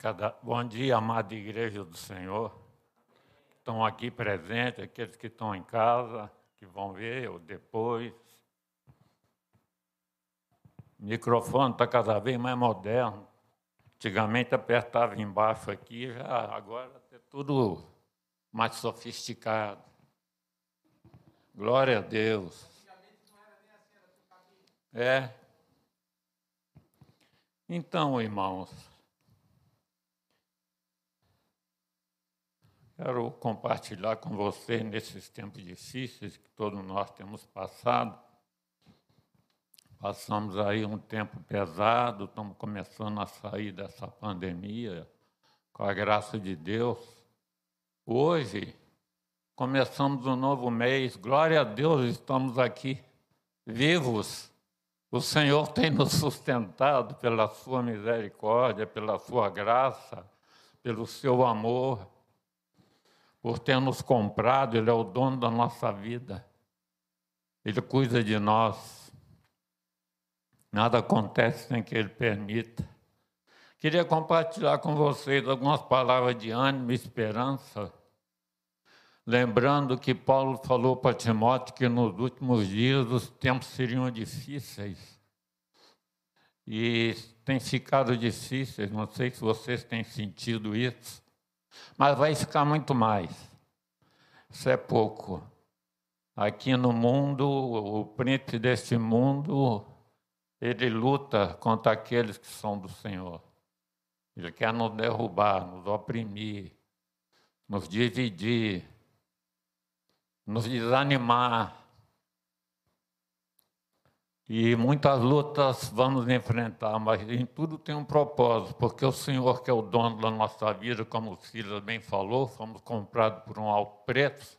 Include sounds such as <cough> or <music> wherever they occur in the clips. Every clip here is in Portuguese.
Cada... Bom dia, amada Igreja do Senhor. Estão aqui presentes, aqueles que estão em casa, que vão ver ou depois. O microfone está cada vez mais moderno. Antigamente apertava embaixo aqui, já agora é tudo mais sofisticado. Glória a Deus. É. Então, irmãos, Quero compartilhar com você nesses tempos difíceis que todos nós temos passado. Passamos aí um tempo pesado, estamos começando a sair dessa pandemia, com a graça de Deus. Hoje, começamos um novo mês, glória a Deus, estamos aqui, vivos. O Senhor tem nos sustentado pela sua misericórdia, pela sua graça, pelo seu amor por ter nos comprado, Ele é o dono da nossa vida. Ele cuida de nós. Nada acontece sem que Ele permita. Queria compartilhar com vocês algumas palavras de ânimo e esperança. Lembrando que Paulo falou para Timóteo que nos últimos dias os tempos seriam difíceis. E tem ficado difíceis, não sei se vocês têm sentido isso. Mas vai ficar muito mais. Isso é pouco. Aqui no mundo, o príncipe deste mundo, ele luta contra aqueles que são do Senhor. Ele quer nos derrubar, nos oprimir, nos dividir, nos desanimar. E muitas lutas vamos enfrentar, mas em tudo tem um propósito, porque o Senhor, que é o dono da nossa vida, como o Silas bem falou, fomos comprados por um alto preço,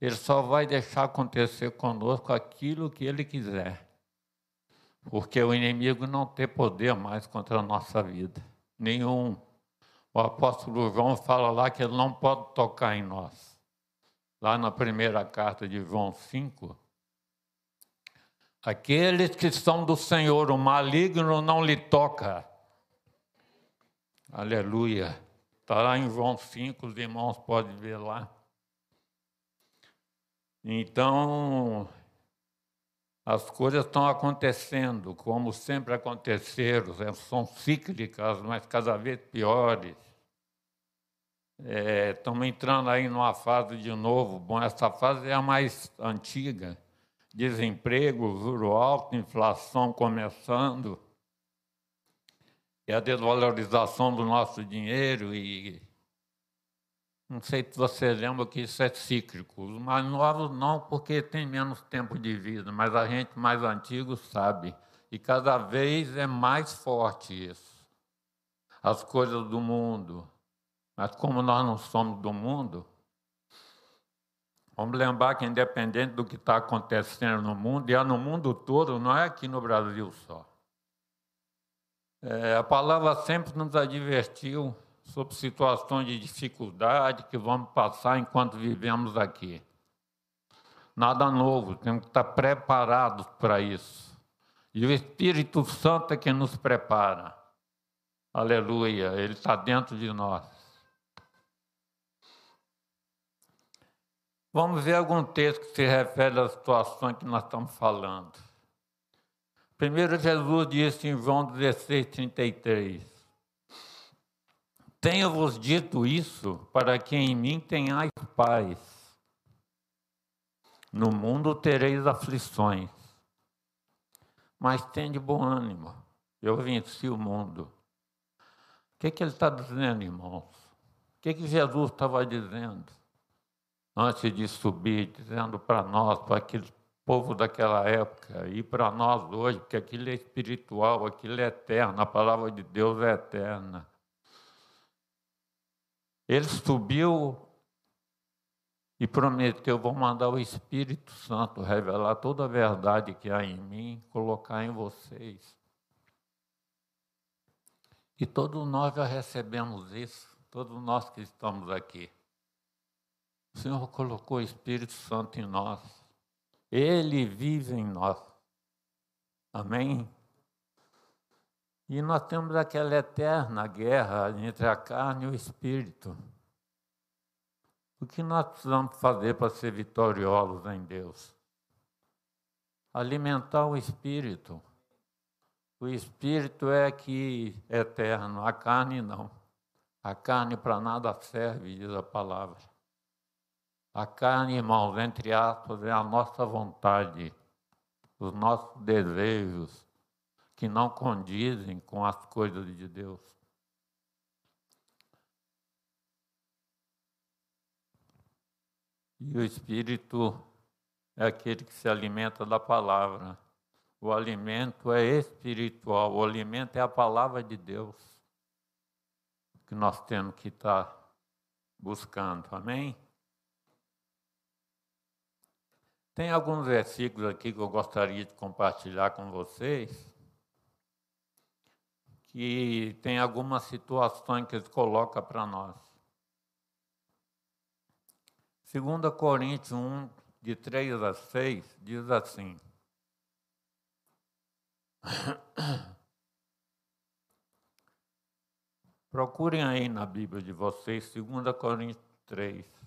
Ele só vai deixar acontecer conosco aquilo que Ele quiser, porque o inimigo não tem poder mais contra a nossa vida, nenhum. O apóstolo João fala lá que ele não pode tocar em nós. Lá na primeira carta de João 5, Aqueles que são do Senhor, o maligno não lhe toca. Aleluia. Está lá em João 5, os irmãos podem ver lá. Então, as coisas estão acontecendo, como sempre aconteceram, é, são cíclicas, mas cada vez piores. É, estamos entrando aí numa fase de novo. Bom, essa fase é a mais antiga desemprego, juro alto, inflação começando, e a desvalorização do nosso dinheiro e não sei se você lembra que isso é cíclico. Os mais novos não, porque tem menos tempo de vida, mas a gente mais antigo sabe. E cada vez é mais forte isso. As coisas do mundo. Mas como nós não somos do mundo, Vamos lembrar que, independente do que está acontecendo no mundo, e é no mundo todo, não é aqui no Brasil só. É, a palavra sempre nos advertiu sobre situações de dificuldade que vamos passar enquanto vivemos aqui. Nada novo, temos que estar preparados para isso. E o Espírito Santo é que nos prepara. Aleluia, ele está dentro de nós. Vamos ver algum texto que se refere à situação que nós estamos falando. Primeiro, Jesus disse em João 16, 33: Tenho-vos dito isso para que em mim tenhais paz. No mundo tereis aflições, mas tende bom ânimo. Eu venci o mundo. O que, que ele está dizendo, irmãos? O que, que Jesus estava dizendo? Antes de subir, dizendo para nós, para aquele povo daquela época, e para nós hoje, porque aquilo é espiritual, aquilo é eterno, a palavra de Deus é eterna. Ele subiu e prometeu: vou mandar o Espírito Santo revelar toda a verdade que há em mim, colocar em vocês. E todos nós já recebemos isso, todos nós que estamos aqui. O Senhor colocou o Espírito Santo em nós. Ele vive em nós. Amém? E nós temos aquela eterna guerra entre a carne e o espírito. O que nós precisamos fazer para ser vitoriosos em Deus? Alimentar o espírito. O espírito é que é eterno, a carne não. A carne para nada serve, diz a palavra. A carne, irmãos, entre aspas, é a nossa vontade, os nossos desejos, que não condizem com as coisas de Deus. E o Espírito é aquele que se alimenta da palavra. O alimento é espiritual, o alimento é a palavra de Deus que nós temos que estar buscando. Amém? Tem alguns versículos aqui que eu gostaria de compartilhar com vocês, que tem algumas situações que eles colocam para nós. 2 Coríntios 1, de 3 a 6, diz assim. <coughs> Procurem aí na Bíblia de vocês, 2 Coríntios 3.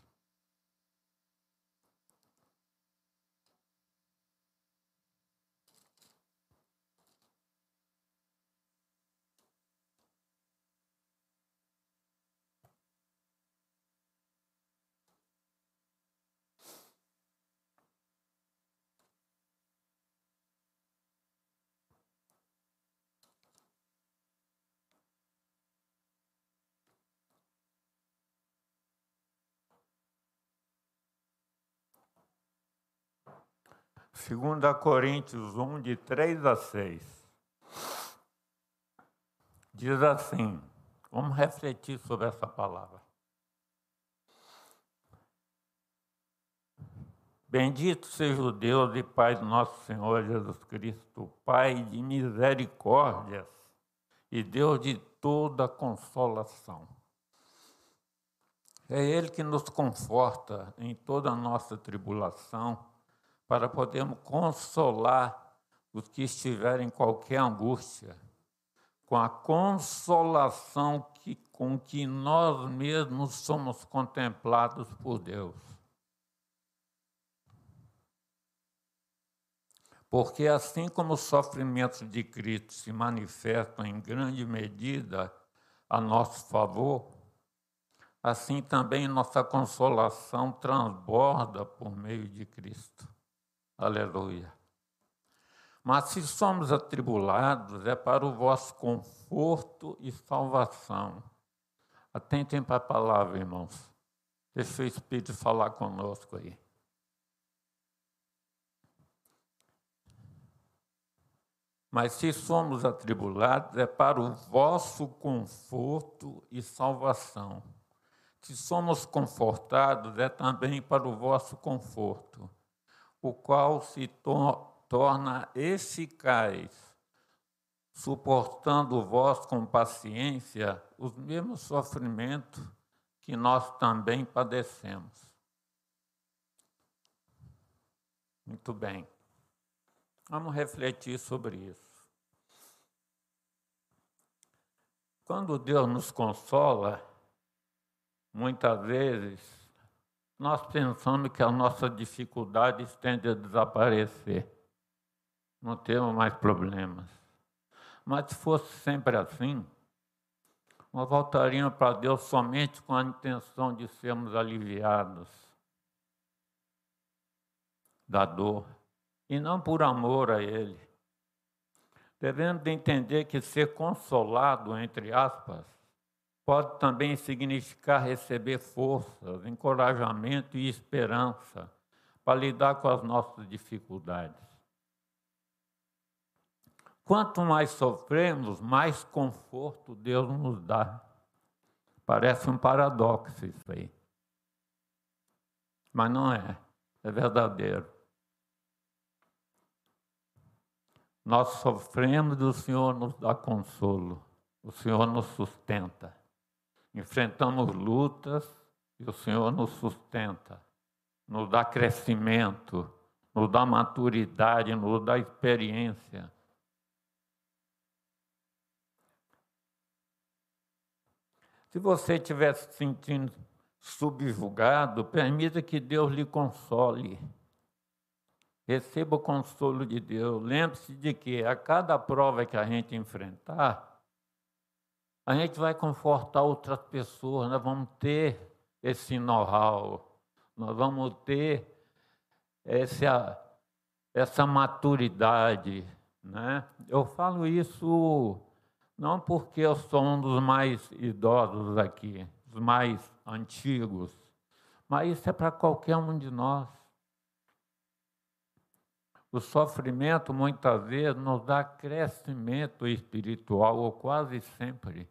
Segunda Coríntios 1, de 3 a 6. Diz assim, vamos refletir sobre essa palavra. Bendito seja o Deus e Pai do nosso Senhor Jesus Cristo, Pai de misericórdias e Deus de toda consolação. É Ele que nos conforta em toda a nossa tribulação para podermos consolar os que estiverem em qualquer angústia, com a consolação que, com que nós mesmos somos contemplados por Deus. Porque assim como os sofrimentos de Cristo se manifestam em grande medida a nosso favor, assim também nossa consolação transborda por meio de Cristo. Aleluia. Mas se somos atribulados, é para o vosso conforto e salvação. Atentem para a palavra, irmãos. Deixa o Espírito falar conosco aí. Mas se somos atribulados, é para o vosso conforto e salvação. Se somos confortados, é também para o vosso conforto o qual se to torna eficaz, suportando vós com paciência os mesmos sofrimentos que nós também padecemos. Muito bem. Vamos refletir sobre isso. Quando Deus nos consola, muitas vezes nós pensamos que a nossa dificuldade tende a desaparecer. Não temos mais problemas. Mas se fosse sempre assim, nós voltaríamos para Deus somente com a intenção de sermos aliviados da dor, e não por amor a Ele. Devemos entender que ser consolado, entre aspas, pode também significar receber forças, encorajamento e esperança para lidar com as nossas dificuldades. Quanto mais sofremos, mais conforto Deus nos dá. Parece um paradoxo isso aí. Mas não é, é verdadeiro. Nós sofremos e o Senhor nos dá consolo, o Senhor nos sustenta enfrentamos lutas e o Senhor nos sustenta, nos dá crescimento, nos dá maturidade, nos dá experiência. Se você estiver se sentindo subjugado, permita que Deus lhe console. Receba o consolo de Deus. Lembre-se de que a cada prova que a gente enfrentar, a gente vai confortar outras pessoas, nós vamos ter esse know-how, nós vamos ter essa, essa maturidade. Né? Eu falo isso não porque eu sou um dos mais idosos aqui, os mais antigos, mas isso é para qualquer um de nós. O sofrimento muitas vezes nos dá crescimento espiritual, ou quase sempre,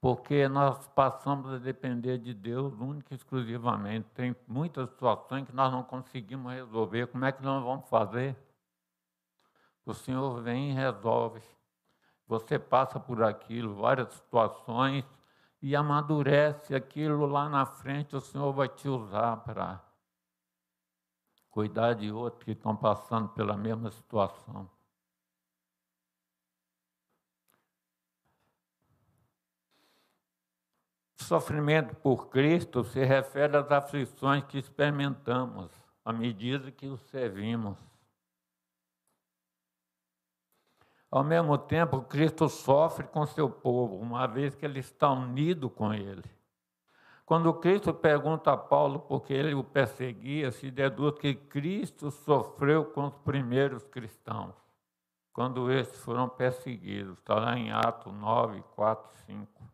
porque nós passamos a depender de Deus única e exclusivamente. Tem muitas situações que nós não conseguimos resolver. Como é que nós vamos fazer? O Senhor vem e resolve. Você passa por aquilo, várias situações, e amadurece aquilo lá na frente, o Senhor vai te usar para cuidar de outros que estão passando pela mesma situação. Sofrimento por Cristo se refere às aflições que experimentamos à medida que o servimos. Ao mesmo tempo, Cristo sofre com seu povo, uma vez que ele está unido com ele. Quando Cristo pergunta a Paulo por que ele o perseguia, se deduz que Cristo sofreu com os primeiros cristãos, quando estes foram perseguidos. Está lá em Atos 9, 4, 5.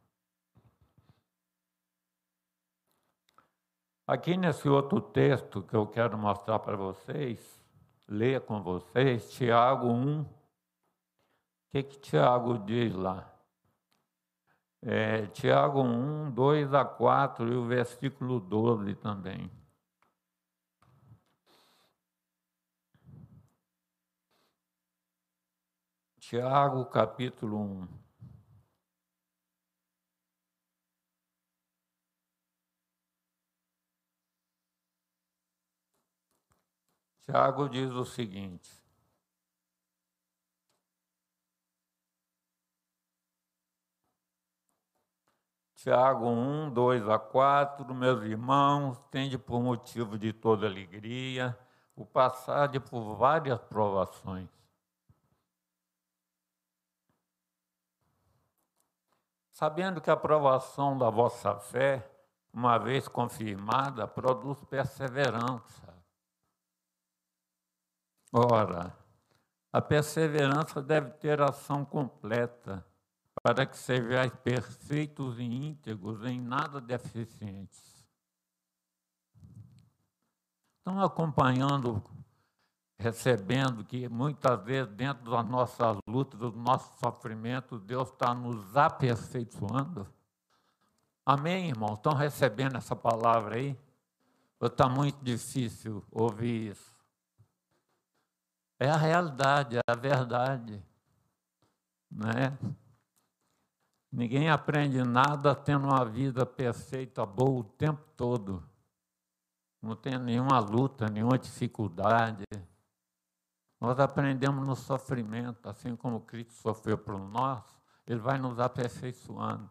Aqui nesse outro texto que eu quero mostrar para vocês, ler com vocês, Tiago 1. O que, que Tiago diz lá? É, Tiago 1, 2 a 4 e o versículo 12 também. Tiago, capítulo 1. Tiago diz o seguinte: Tiago 1, 2 a 4, meus irmãos, tende por motivo de toda alegria o passar de por várias provações. Sabendo que a provação da vossa fé, uma vez confirmada, produz perseverança. Ora, a perseverança deve ter ação completa para que sejais perfeitos e íntegros, em nada deficientes. Estão acompanhando, recebendo que muitas vezes, dentro das nossas lutas, dos nossos sofrimentos, Deus está nos aperfeiçoando? Amém, irmão? Estão recebendo essa palavra aí? Ou está muito difícil ouvir isso? É a realidade, é a verdade. Né? Ninguém aprende nada tendo uma vida perfeita, boa o tempo todo. Não tem nenhuma luta, nenhuma dificuldade. Nós aprendemos no sofrimento, assim como Cristo sofreu por nós, Ele vai nos aperfeiçoando.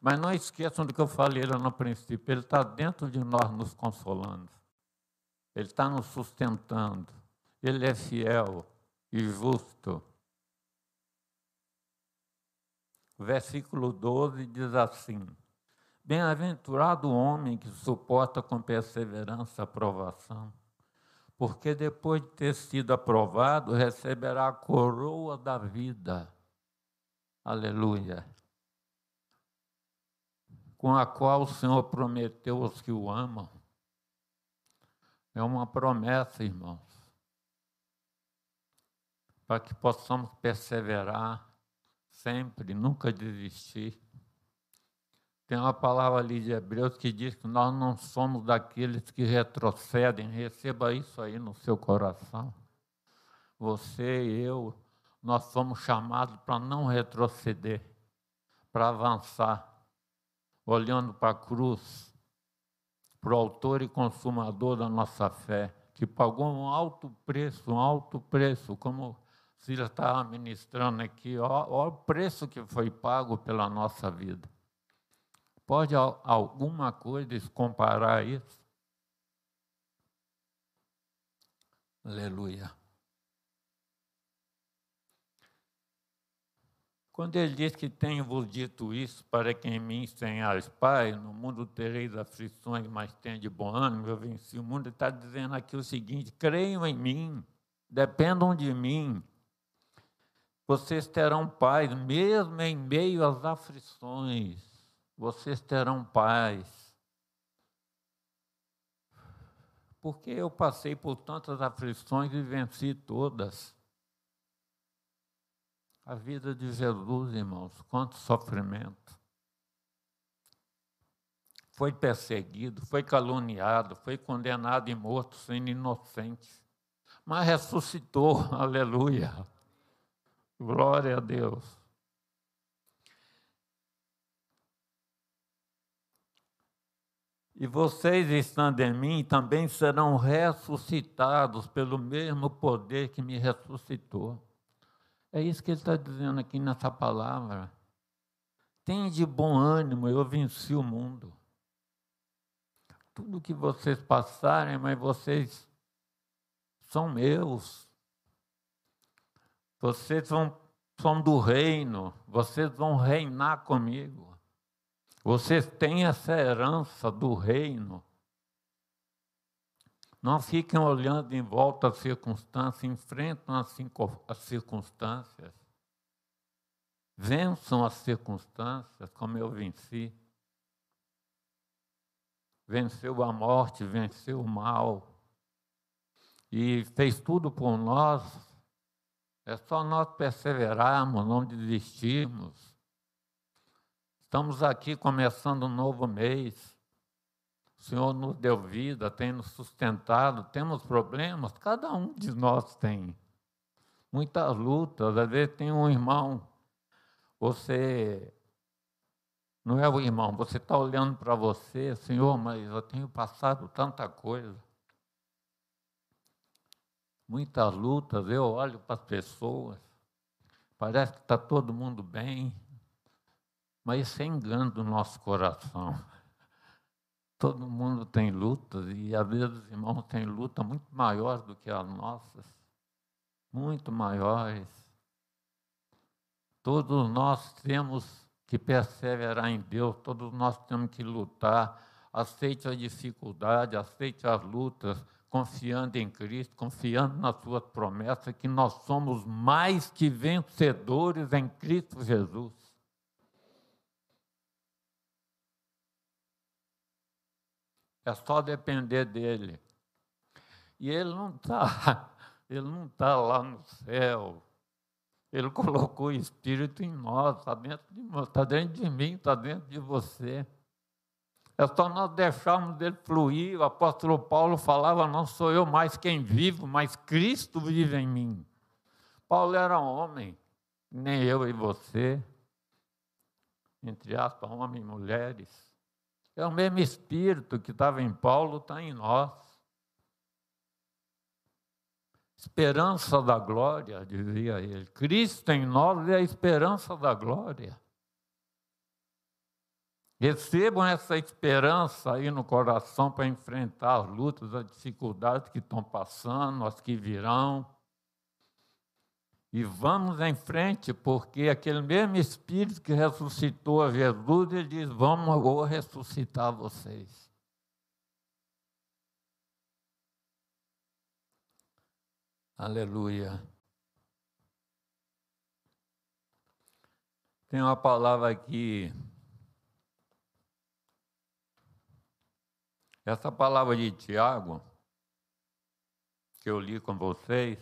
Mas não esqueçam do que eu falei lá no princípio, Ele está dentro de nós nos consolando. Ele está nos sustentando. Ele é fiel e justo. O versículo 12 diz assim: Bem-aventurado o homem que suporta com perseverança a provação, porque depois de ter sido aprovado, receberá a coroa da vida. Aleluia. Com a qual o Senhor prometeu aos que o amam. É uma promessa, irmãos, para que possamos perseverar sempre, nunca desistir. Tem uma palavra ali de Hebreus que diz que nós não somos daqueles que retrocedem. Receba isso aí no seu coração. Você e eu, nós somos chamados para não retroceder, para avançar, olhando para a cruz, para o autor e consumador da nossa fé, que pagou um alto preço, um alto preço, como Cília estava ministrando aqui, ó, o preço que foi pago pela nossa vida. Pode alguma coisa comparar isso? Aleluia. Quando ele diz que tenho-vos dito isso, para que em mim tenhais paz, no mundo tereis aflições, mas tenha de bom ânimo, eu venci o mundo, ele está dizendo aqui o seguinte: creiam em mim, dependam de mim, vocês terão paz, mesmo em meio às aflições, vocês terão paz. Porque eu passei por tantas aflições e venci todas. A vida de Jesus, irmãos, quanto sofrimento. Foi perseguido, foi caluniado, foi condenado e morto sendo inocente. Mas ressuscitou, <laughs> aleluia. Glória a Deus. E vocês, estando em mim, também serão ressuscitados pelo mesmo poder que me ressuscitou. É isso que ele está dizendo aqui nessa palavra. Tenha de bom ânimo, eu venci o mundo. Tudo que vocês passarem, mas vocês são meus. Vocês vão, são do reino, vocês vão reinar comigo. Vocês têm essa herança do reino. Não fiquem olhando em volta às circunstâncias, enfrentam as circunstâncias. Vençam as circunstâncias, como eu venci. Venceu a morte, venceu o mal. E fez tudo por nós. É só nós perseverarmos, não desistirmos. Estamos aqui começando um novo mês. O Senhor nos deu vida, tem nos sustentado, temos problemas, cada um de nós tem. Muitas lutas, às vezes tem um irmão, você não é o irmão, você está olhando para você, Senhor, mas eu tenho passado tanta coisa. Muitas lutas, eu olho para as pessoas, parece que está todo mundo bem, mas isso é engano do nosso coração. <laughs> Todo mundo tem lutas e às vezes os irmãos têm luta muito maior do que as nossas, muito maiores. Todos nós temos que perseverar em Deus, todos nós temos que lutar. Aceite a dificuldade, aceite as lutas, confiando em Cristo, confiando nas suas promessas, que nós somos mais que vencedores em Cristo Jesus. É só depender dele. E ele não está, <laughs> ele não está lá no céu. Ele <laughs> colocou o Espírito em nós, está dentro de está dentro de mim, está dentro de você. É só nós deixarmos dele fluir. O apóstolo Paulo falava: não sou eu mais quem vivo, mas Cristo vive em mim. Paulo era homem, nem eu e você, entre aspas, homens e mulheres. É o mesmo Espírito que estava em Paulo, está em nós. Esperança da glória, dizia ele. Cristo em nós é a esperança da glória. Recebam essa esperança aí no coração para enfrentar as lutas, as dificuldades que estão passando, as que virão. E vamos em frente, porque aquele mesmo Espírito que ressuscitou a Jesus, ele diz: Vamos agora ressuscitar vocês. Aleluia. Tem uma palavra aqui. Essa palavra de Tiago, que eu li com vocês,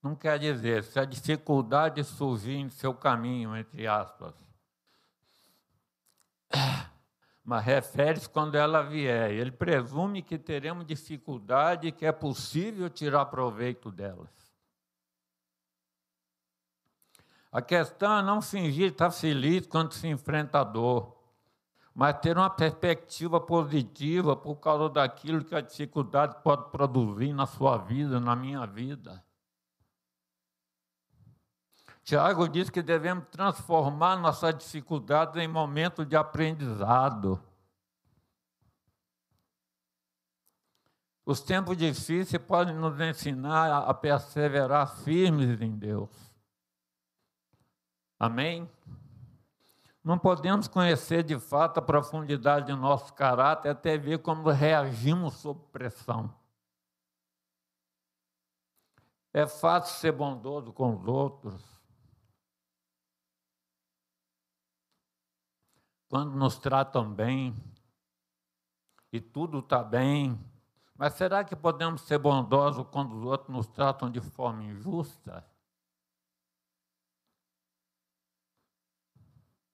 não quer dizer se a dificuldade surgir em seu caminho, entre aspas. <clears throat> Mas refere-se quando ela vier. Ele presume que teremos dificuldade e que é possível tirar proveito delas. A questão é não fingir estar feliz quando se enfrenta a dor, mas ter uma perspectiva positiva por causa daquilo que a dificuldade pode produzir na sua vida, na minha vida. Tiago diz que devemos transformar nossas dificuldades em momentos de aprendizado. Os tempos difíceis podem nos ensinar a perseverar firmes em Deus. Amém? Não podemos conhecer de fato a profundidade do nosso caráter até ver como reagimos sob pressão. É fácil ser bondoso com os outros. Quando nos tratam bem e tudo está bem, mas será que podemos ser bondosos quando os outros nos tratam de forma injusta?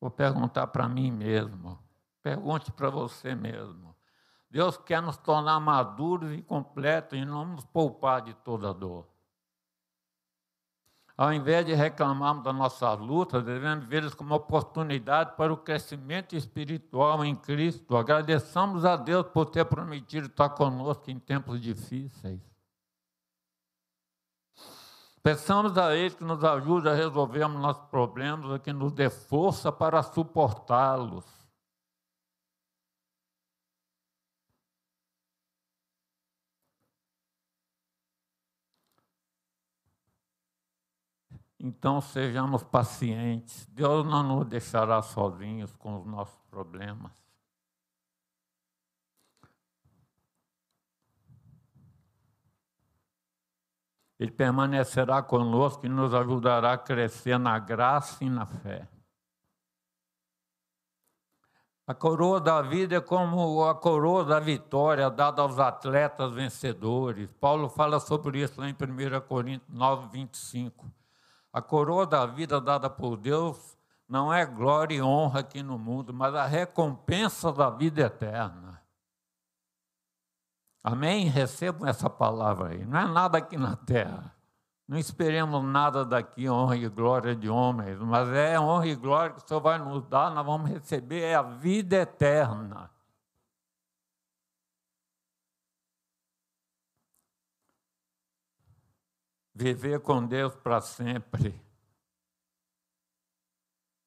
Vou perguntar para mim mesmo. Pergunte para você mesmo. Deus quer nos tornar maduros e completos e não nos poupar de toda dor. Ao invés de reclamarmos da nossa luta, devemos vê-las como oportunidade para o crescimento espiritual em Cristo. Agradeçamos a Deus por ter prometido estar conosco em tempos difíceis. Peçamos a Ele que nos ajude a resolvermos nossos problemas e que nos dê força para suportá-los. Então sejamos pacientes. Deus não nos deixará sozinhos com os nossos problemas. Ele permanecerá conosco e nos ajudará a crescer na graça e na fé. A coroa da vida é como a coroa da vitória dada aos atletas vencedores. Paulo fala sobre isso lá em 1 Coríntios 9, 25. A coroa da vida dada por Deus não é glória e honra aqui no mundo, mas a recompensa da vida eterna. Amém? Recebam essa palavra aí. Não é nada aqui na terra. Não esperemos nada daqui, honra e glória de homens, mas é honra e glória que o Senhor vai nos dar, nós vamos receber é a vida eterna. Viver com Deus para sempre.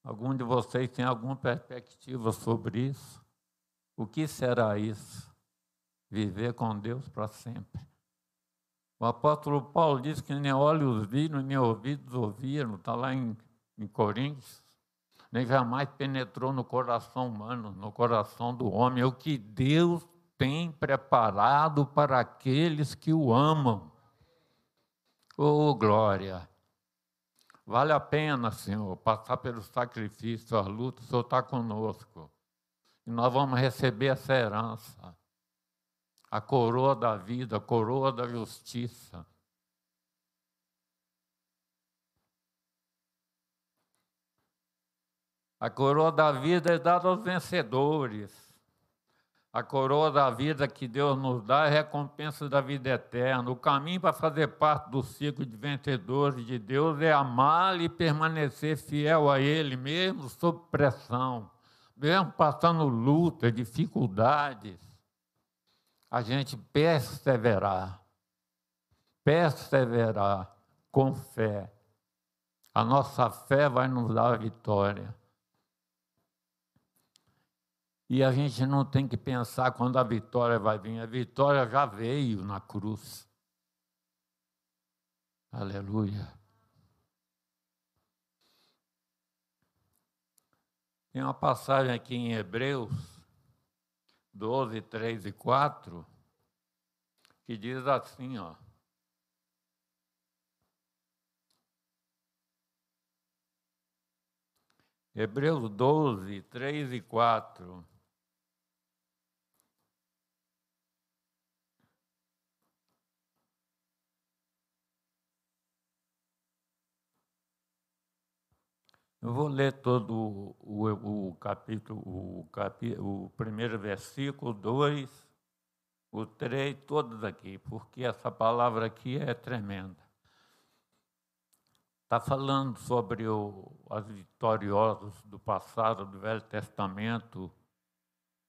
Algum de vocês tem alguma perspectiva sobre isso? O que será isso? Viver com Deus para sempre. O apóstolo Paulo diz que nem olhos viram, nem ouvidos ouviram, está lá em, em Coríntios, nem jamais penetrou no coração humano, no coração do homem, é o que Deus tem preparado para aqueles que o amam. Oh, glória! Vale a pena, Senhor, passar pelo sacrifício, a luta, o Senhor está conosco. E nós vamos receber essa herança. A coroa da vida, a coroa da justiça. A coroa da vida é dada aos vencedores. A coroa da vida que Deus nos dá é a recompensa da vida eterna. O caminho para fazer parte do ciclo de vencedores de Deus é amar e permanecer fiel a Ele, mesmo sob pressão, mesmo passando luta, dificuldades. A gente perseverar, perseverar com fé. A nossa fé vai nos dar a vitória. E a gente não tem que pensar quando a vitória vai vir. A vitória já veio na cruz. Aleluia. Tem uma passagem aqui em Hebreus 12, 3 e 4, que diz assim, ó. Hebreus 12, 3 e 4. Eu vou ler todo o, o, o capítulo, o, capi, o primeiro versículo, dois, o três, todos aqui, porque essa palavra aqui é tremenda. Está falando sobre o, as vitoriosas do passado, do Velho Testamento,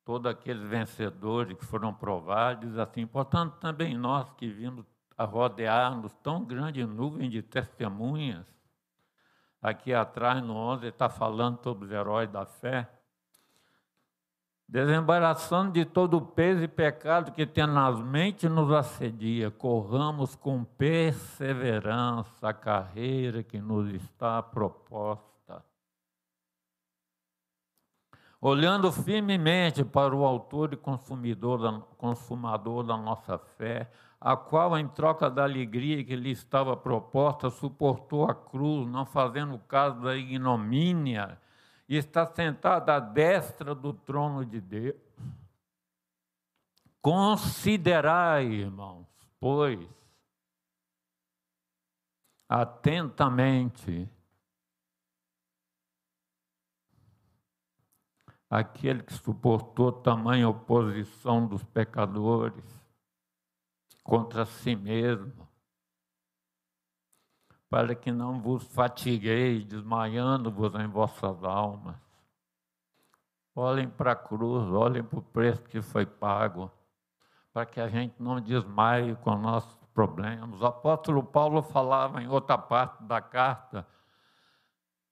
todos aqueles vencedores que foram provados, assim, portanto, também nós que vimos a rodear-nos tão grande nuvem de testemunhas, aqui atrás no 11, está falando sobre os heróis da fé. Desembaraçando de todo o peso e pecado que tenazmente nos assedia, corramos com perseverança a carreira que nos está proposta olhando firmemente para o autor e consumidor da, consumador da nossa fé, a qual, em troca da alegria que lhe estava proposta, suportou a cruz, não fazendo caso da ignomínia, e está sentado à destra do trono de Deus. Considerai, irmãos, pois, atentamente aquele que suportou tamanha oposição dos pecadores contra si mesmo, para que não vos fatigueis, desmaiando-vos em vossas almas. Olhem para a cruz, olhem para o preço que foi pago, para que a gente não desmaie com nossos problemas. O apóstolo Paulo falava em outra parte da carta,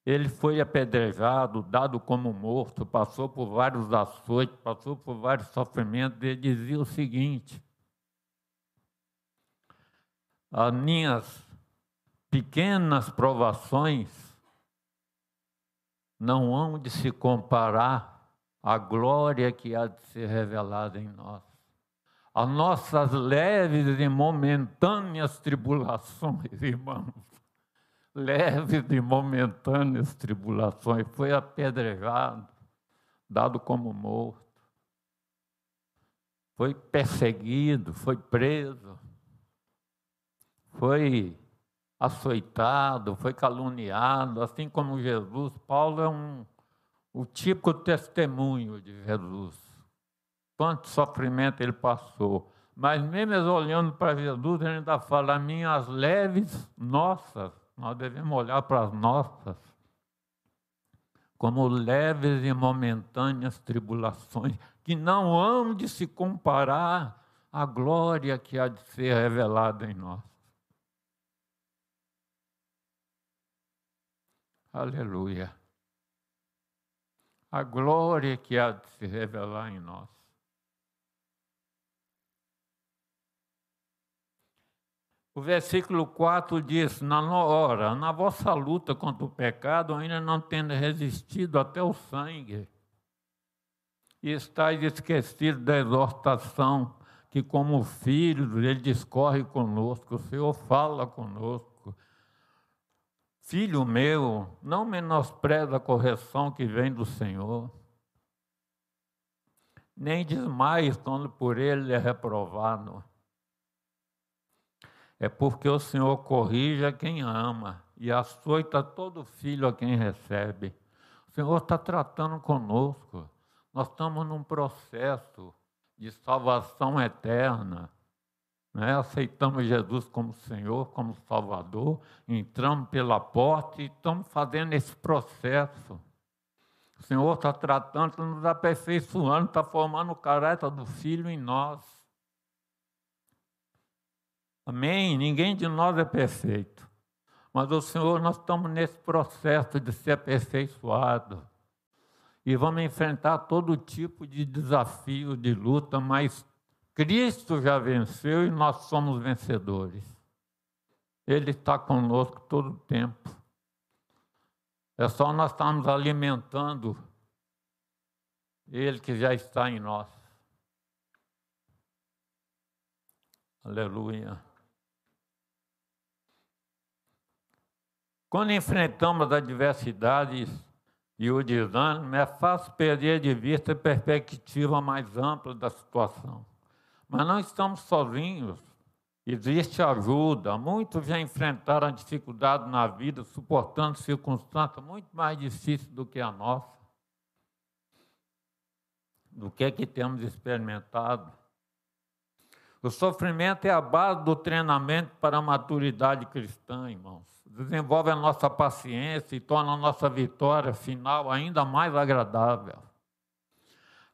ele foi apedrejado, dado como morto, passou por vários açoites, passou por vários sofrimentos. Ele dizia o seguinte: as minhas pequenas provações não hão de se comparar à glória que há de ser revelada em nós. As nossas leves e momentâneas tribulações, <laughs> irmãos, leves e momentâneas tribulações, foi apedrejado, dado como morto, foi perseguido, foi preso, foi açoitado, foi caluniado, assim como Jesus. Paulo é um, o típico testemunho de Jesus. Quanto sofrimento ele passou. Mas mesmo olhando para Jesus, ele ainda fala, minhas leves nossas nós devemos olhar para as nossas como leves e momentâneas tribulações, que não hão de se comparar à glória que há de ser revelada em nós. Aleluia. A glória que há de se revelar em nós. O versículo 4 diz: Na hora, na vossa luta contra o pecado, ainda não tendo resistido até o sangue, e estáis esquecidos da exortação que, como filhos, ele discorre conosco, o Senhor fala conosco. Filho meu, não menospreza a correção que vem do Senhor, nem desmaies quando por ele é reprovado é porque o Senhor corrige a quem ama e açoita todo filho a quem recebe. O Senhor está tratando conosco. Nós estamos num processo de salvação eterna. Né? Aceitamos Jesus como Senhor, como Salvador, entramos pela porta e estamos fazendo esse processo. O Senhor está tratando, está nos aperfeiçoando, está formando o caráter do Filho em nós. Amém? Ninguém de nós é perfeito. Mas o Senhor, nós estamos nesse processo de ser aperfeiçoado. E vamos enfrentar todo tipo de desafio, de luta, mas Cristo já venceu e nós somos vencedores. Ele está conosco todo o tempo. É só nós estarmos alimentando Ele que já está em nós. Aleluia. Quando enfrentamos adversidades e o desânimo, é fácil perder de vista a perspectiva mais ampla da situação. Mas não estamos sozinhos. Existe ajuda. Muitos já enfrentaram dificuldade na vida, suportando circunstâncias muito mais difíceis do que a nossa. Do que é que temos experimentado. O sofrimento é a base do treinamento para a maturidade cristã, irmãos desenvolve a nossa paciência e torna a nossa vitória final ainda mais agradável.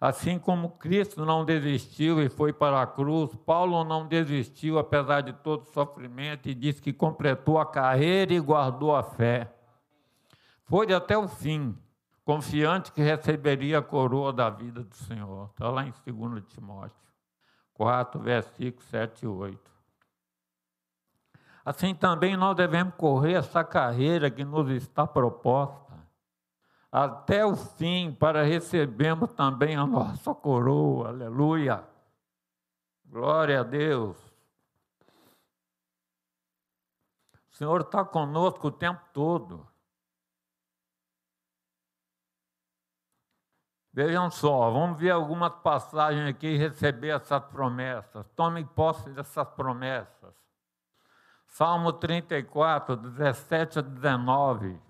Assim como Cristo não desistiu e foi para a cruz, Paulo não desistiu apesar de todo o sofrimento e disse que completou a carreira e guardou a fé. Foi até o fim, confiante que receberia a coroa da vida do Senhor. Está lá em 2 Timóteo 4, versículos 7 e 8. Assim também nós devemos correr essa carreira que nos está proposta até o fim para recebermos também a nossa coroa. Aleluia. Glória a Deus. O Senhor está conosco o tempo todo. Vejam só, vamos ver algumas passagens aqui e receber essas promessas. Tomem posse dessas promessas. Salmo 34, 17 a 19.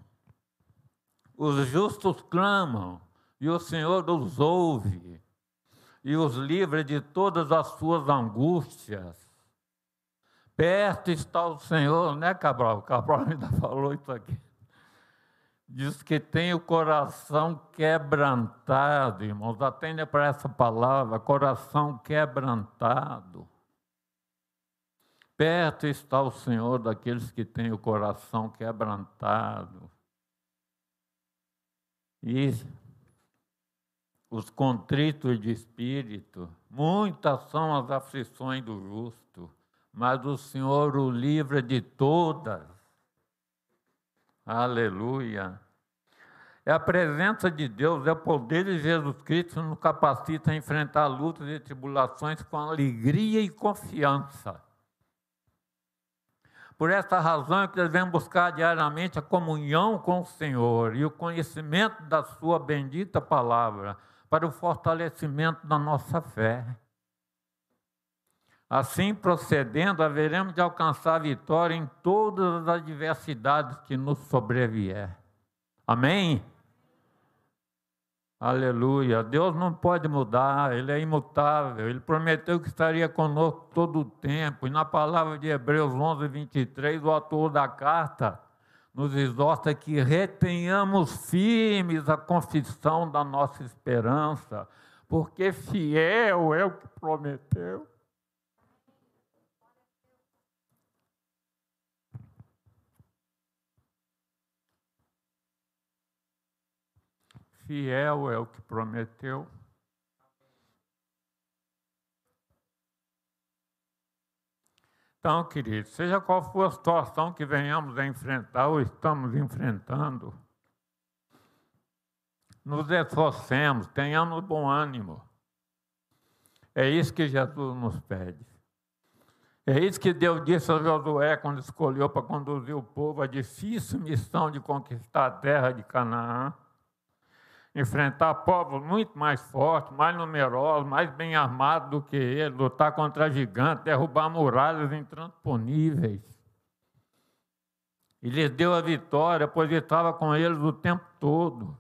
Os justos clamam e o Senhor os ouve e os livra de todas as suas angústias. Perto está o Senhor, né, Cabral? Cabral ainda <laughs> falou isso aqui. Diz que tem o coração quebrantado, irmãos. Atende para essa palavra, coração quebrantado. Perto está o Senhor daqueles que têm o coração quebrantado. E os contritos de espírito, muitas são as aflições do justo, mas o Senhor o livra de todas. Aleluia. É a presença de Deus, é o poder de Jesus Cristo que nos capacita a enfrentar lutas e tribulações com alegria e confiança. Por essa razão é que devemos buscar diariamente a comunhão com o Senhor e o conhecimento da Sua bendita palavra para o fortalecimento da nossa fé. Assim procedendo, haveremos de alcançar vitória em todas as adversidades que nos sobrevier. Amém? Aleluia. Deus não pode mudar, Ele é imutável. Ele prometeu que estaria conosco todo o tempo. E na palavra de Hebreus 11, 23, o autor da carta nos exorta que retenhamos firmes a confissão da nossa esperança, porque fiel é o que prometeu. Fiel é o que prometeu. Então, queridos, seja qual for a situação que venhamos a enfrentar ou estamos enfrentando, nos esforcemos, tenhamos bom ânimo. É isso que Jesus nos pede. É isso que Deus disse a Josué quando escolheu para conduzir o povo a difícil missão de conquistar a terra de Canaã enfrentar povos muito mais fortes, mais numerosos, mais bem armados do que ele, lutar contra gigantes, derrubar muralhas intransponíveis. E lhes deu a vitória, pois estava com eles o tempo todo.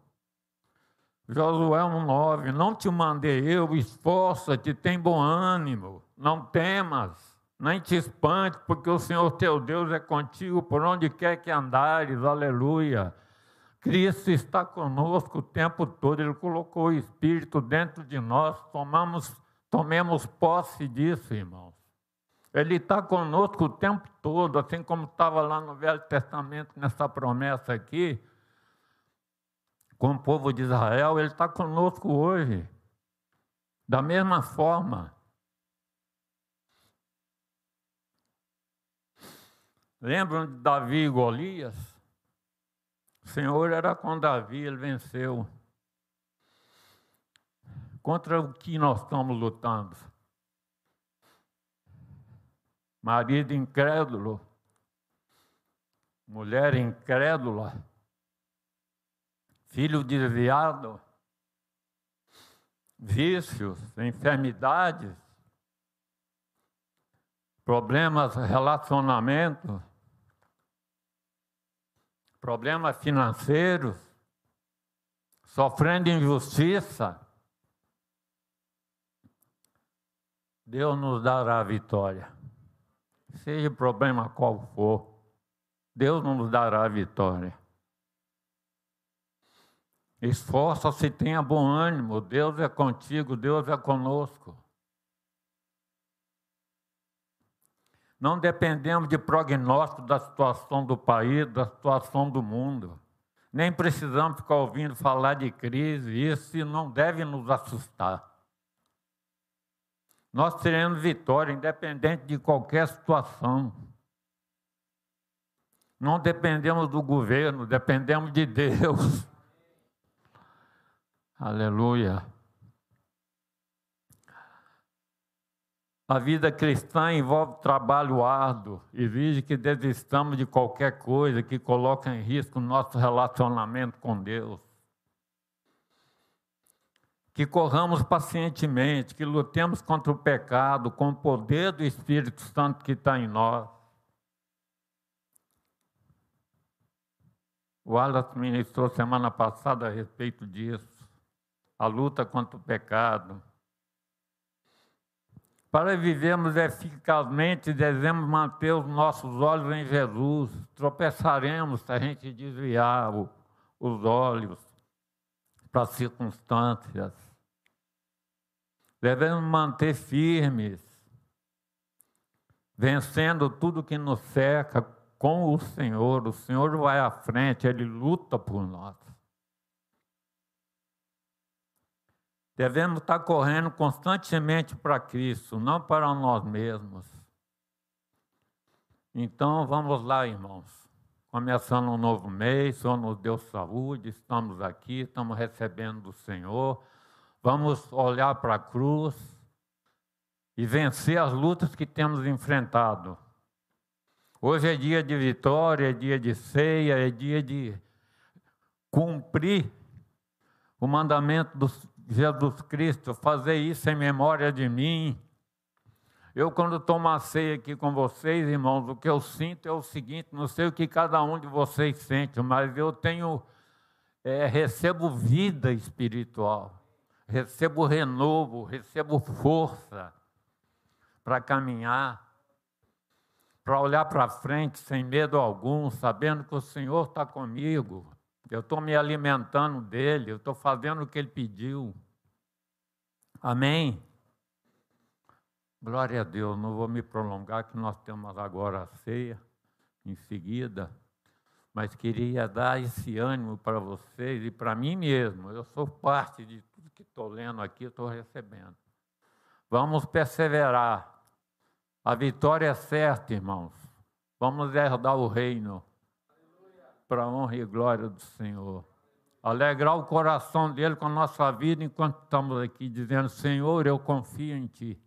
Josué 1,9: Não te mandei eu, esforça-te, tem bom ânimo, não temas, nem te espante, porque o Senhor teu Deus é contigo por onde quer que andares, aleluia. Cristo está conosco o tempo todo, Ele colocou o Espírito dentro de nós, tomamos, tomemos posse disso, irmãos. Ele está conosco o tempo todo, assim como estava lá no Velho Testamento, nessa promessa aqui, com o povo de Israel, Ele está conosco hoje. Da mesma forma. Lembram de Davi e Golias? O Senhor era com Davi, ele venceu. Contra o que nós estamos lutando? Marido incrédulo, mulher incrédula, filho desviado, vícios, enfermidades, problemas, relacionamento problemas financeiros, sofrendo injustiça, Deus nos dará a vitória. Seja o problema qual for, Deus nos dará a vitória. Esforça-se, tenha bom ânimo, Deus é contigo, Deus é conosco. Não dependemos de prognóstico da situação do país, da situação do mundo. Nem precisamos ficar ouvindo falar de crise, isso não deve nos assustar. Nós teremos vitória, independente de qualquer situação. Não dependemos do governo, dependemos de Deus. Aleluia. A vida cristã envolve trabalho árduo, exige que desistamos de qualquer coisa que coloque em risco o nosso relacionamento com Deus. Que corramos pacientemente, que lutemos contra o pecado com o poder do Espírito Santo que está em nós. O Wallace ministrou semana passada a respeito disso. A luta contra o pecado para vivermos eficazmente, devemos manter os nossos olhos em Jesus. Tropeçaremos se a gente desviar os olhos para as circunstâncias. Devemos manter firmes, vencendo tudo que nos cerca com o Senhor. O Senhor vai à frente, Ele luta por nós. Devemos estar correndo constantemente para Cristo, não para nós mesmos. Então vamos lá, irmãos. Começando um novo mês, o Senhor nos deu saúde, estamos aqui, estamos recebendo do Senhor. Vamos olhar para a cruz e vencer as lutas que temos enfrentado. Hoje é dia de vitória, é dia de ceia, é dia de cumprir o mandamento do, Jesus Cristo, fazer isso em memória de mim. Eu, quando tomo a ceia aqui com vocês, irmãos, o que eu sinto é o seguinte: não sei o que cada um de vocês sente, mas eu tenho, é, recebo vida espiritual, recebo renovo, recebo força para caminhar, para olhar para frente sem medo algum, sabendo que o Senhor está comigo, eu estou me alimentando dele, eu estou fazendo o que ele pediu. Amém? Glória a Deus, não vou me prolongar, que nós temos agora a ceia em seguida, mas queria dar esse ânimo para vocês e para mim mesmo. Eu sou parte de tudo que estou lendo aqui, estou recebendo. Vamos perseverar. A vitória é certa, irmãos. Vamos herdar o reino para a honra e glória do Senhor. Alegrar o coração dele com a nossa vida enquanto estamos aqui dizendo: Senhor, eu confio em Ti.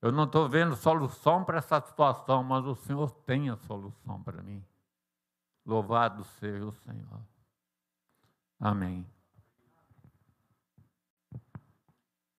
Eu não estou vendo solução para essa situação, mas o Senhor tem a solução para mim. Louvado seja o Senhor. Amém.